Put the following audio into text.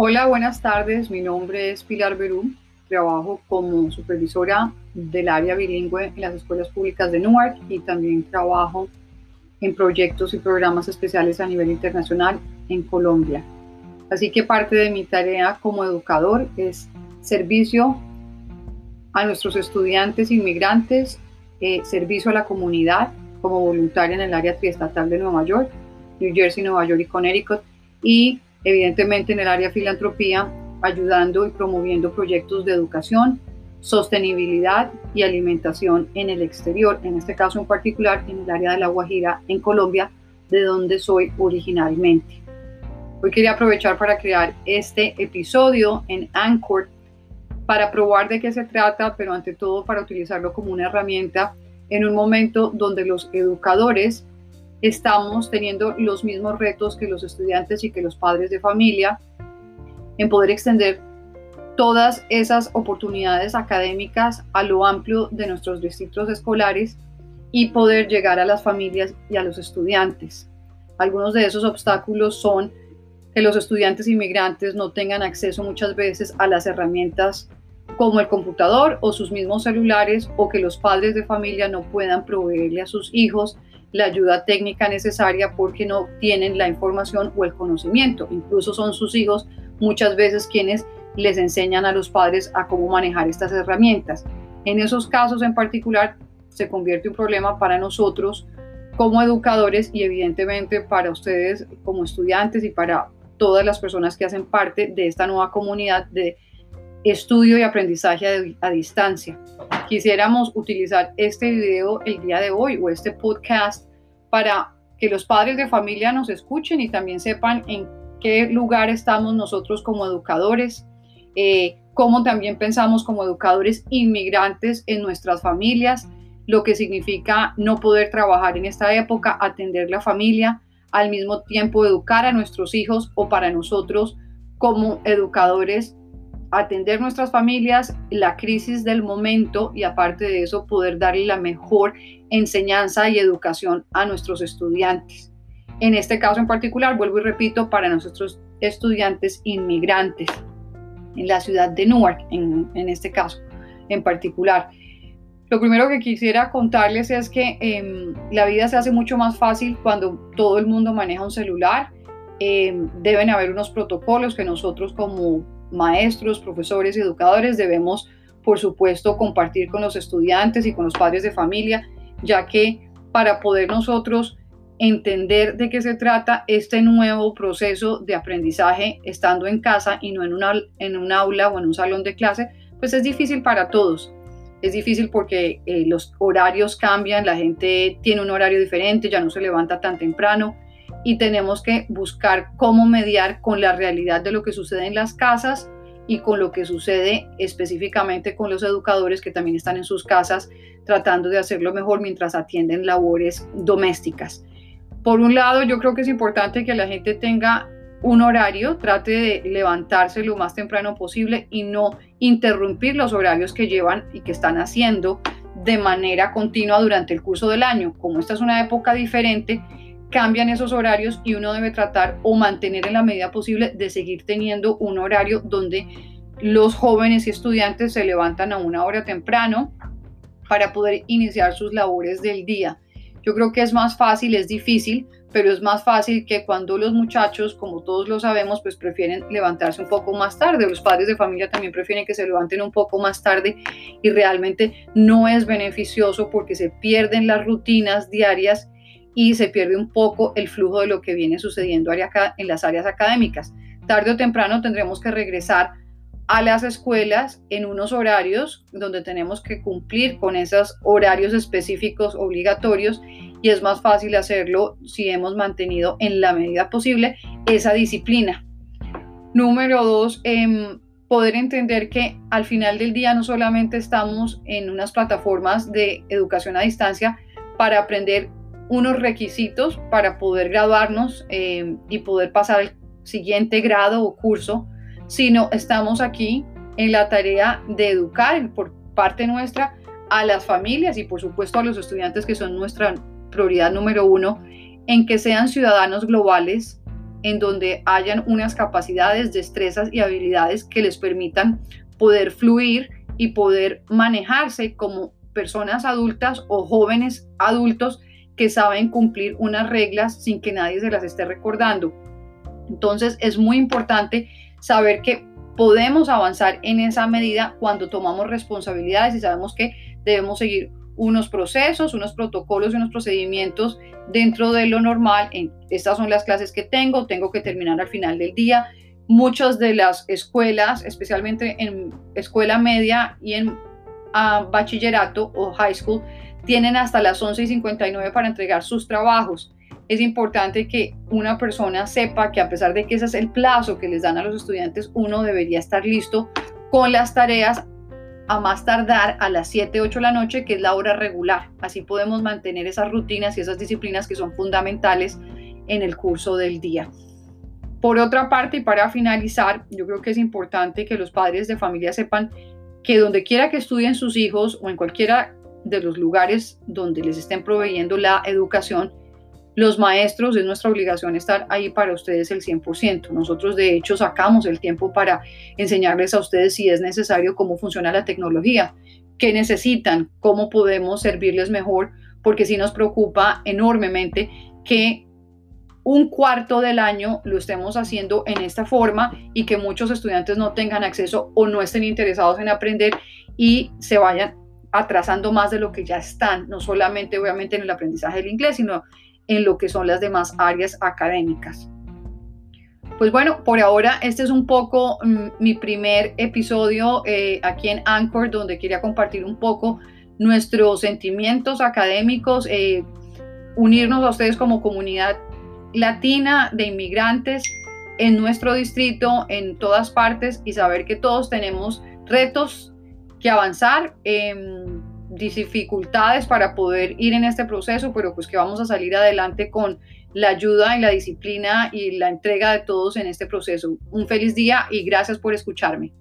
Hola, buenas tardes. Mi nombre es Pilar Berú. Trabajo como supervisora del área bilingüe en las escuelas públicas de Newark y también trabajo en proyectos y programas especiales a nivel internacional en Colombia. Así que parte de mi tarea como educador es servicio a nuestros estudiantes inmigrantes, eh, servicio a la comunidad como voluntaria en el área triestatal de Nueva York, New Jersey, Nueva York y Connecticut y evidentemente en el área filantropía, ayudando y promoviendo proyectos de educación, sostenibilidad y alimentación en el exterior, en este caso en particular en el área de La Guajira, en Colombia, de donde soy originalmente. Hoy quería aprovechar para crear este episodio en Anchor para probar de qué se trata, pero ante todo para utilizarlo como una herramienta en un momento donde los educadores estamos teniendo los mismos retos que los estudiantes y que los padres de familia en poder extender todas esas oportunidades académicas a lo amplio de nuestros distritos escolares y poder llegar a las familias y a los estudiantes. Algunos de esos obstáculos son que los estudiantes inmigrantes no tengan acceso muchas veces a las herramientas como el computador o sus mismos celulares o que los padres de familia no puedan proveerle a sus hijos la ayuda técnica necesaria porque no tienen la información o el conocimiento. Incluso son sus hijos muchas veces quienes les enseñan a los padres a cómo manejar estas herramientas. En esos casos en particular se convierte un problema para nosotros como educadores y evidentemente para ustedes como estudiantes y para todas las personas que hacen parte de esta nueva comunidad de estudio y aprendizaje a, distancia. Quisiéramos utilizar este video el día de hoy o este podcast para que los padres de familia nos escuchen y también sepan en qué lugar estamos nosotros como educadores, eh, cómo también pensamos como educadores inmigrantes en nuestras familias, lo que significa no poder trabajar en esta época, atender la familia, al mismo tiempo educar a nuestros hijos o para nosotros como educadores atender nuestras familias, la crisis del momento y aparte de eso poder darle la mejor enseñanza y educación a nuestros estudiantes. En este caso en particular, vuelvo y repito, para nuestros estudiantes inmigrantes en la ciudad de Newark, en, este caso en particular. Lo primero que quisiera contarles es que em, la vida se hace mucho más fácil cuando todo el mundo maneja un celular. Em, deben haber unos protocolos que nosotros como maestros, profesores y educadores debemos, por supuesto, compartir con los estudiantes y con los padres de familia, ya que para poder nosotros entender de qué se trata este nuevo proceso de aprendizaje estando en casa y no en, una, un aula o en un salón de clase, pues es difícil para todos. Es difícil porque eh, los horarios cambian, la gente tiene un horario diferente, ya no se levanta tan temprano, y tenemos que buscar cómo mediar con la realidad de lo que sucede en las casas y con lo que sucede específicamente con los educadores que también están en sus casas tratando de hacerlo mejor mientras atienden labores domésticas. Por un lado, yo creo que es importante que la gente tenga un horario, trate de levantarse lo más temprano posible y no interrumpir los horarios que llevan y que están haciendo de manera continua durante el curso del año. Como esta es una época diferente, cambian esos horarios y uno debe tratar o mantener en la medida posible de seguir teniendo un horario donde los jóvenes y estudiantes se levantan a una hora temprano para poder iniciar sus labores del día. Yo creo que es más fácil, es difícil, pero es más fácil que cuando los muchachos, como todos lo sabemos, pues prefieren levantarse un poco más tarde. Los padres de familia también prefieren que se levanten un poco más tarde y realmente no es beneficioso porque se pierden las rutinas diarias y se pierde un poco el flujo de lo que viene sucediendo en las áreas académicas. Tarde o temprano tendremos que regresar a las escuelas en unos horarios donde tenemos que cumplir con esos horarios específicos obligatorios y es más fácil hacerlo si hemos mantenido en la medida posible esa disciplina. Número dos, em, poder entender que al final del día no solamente estamos en unas plataformas de educación a distancia para aprender unos requisitos para poder graduarnos eh, y poder pasar al siguiente grado o curso, sino estamos aquí en la tarea de educar por parte nuestra a las familias y por supuesto a los estudiantes que son nuestra prioridad número uno, en que sean ciudadanos globales en donde hayan unas capacidades, destrezas y habilidades que les permitan poder fluir y poder manejarse como personas adultas o jóvenes adultos que saben cumplir unas reglas sin que nadie se las esté recordando. Entonces es muy importante saber que podemos avanzar en esa medida cuando tomamos responsabilidades y sabemos que debemos seguir unos procesos, unos protocolos y unos procedimientos dentro de lo normal. Estas son las clases que tengo, tengo que terminar al final del día. Muchas de las escuelas, especialmente en escuela media y en ah, bachillerato o high school, tienen hasta las 11 y 59 para entregar sus trabajos. Es importante que una persona sepa que a pesar de que ese es el plazo que les dan a los estudiantes, uno debería estar listo con las tareas a más tardar a las 7, 8 de la noche, que es la hora regular. Así podemos mantener esas rutinas y esas disciplinas que son fundamentales en el curso del día. Por otra parte, y para finalizar, yo creo que es importante que los padres de familia sepan que donde quiera que estudien sus hijos o en cualquiera de los lugares donde les estén proveyendo la educación, los maestros, es nuestra obligación estar ahí para ustedes el 100%. Nosotros de hecho sacamos el tiempo para enseñarles a ustedes si es necesario cómo funciona la tecnología, qué necesitan, cómo podemos servirles mejor, porque sí nos preocupa enormemente que un cuarto del año lo estemos haciendo en esta forma y que muchos estudiantes no tengan acceso o no estén interesados en aprender y se vayan atrasando más de lo que ya están, no solamente obviamente en el aprendizaje del inglés, sino en lo que son las demás áreas académicas. Pues bueno, por ahora este es un poco mm, mi primer episodio eh, aquí en Anchor, donde quería compartir un poco nuestros sentimientos académicos, eh, unirnos a ustedes como comunidad latina de inmigrantes en nuestro distrito, en todas partes, y saber que todos tenemos retos que avanzar. Em, dificultades para poder ir en este proceso, pero pues que vamos a salir adelante con la ayuda y la disciplina y la entrega de todos en este proceso. Un feliz día y gracias por escucharme.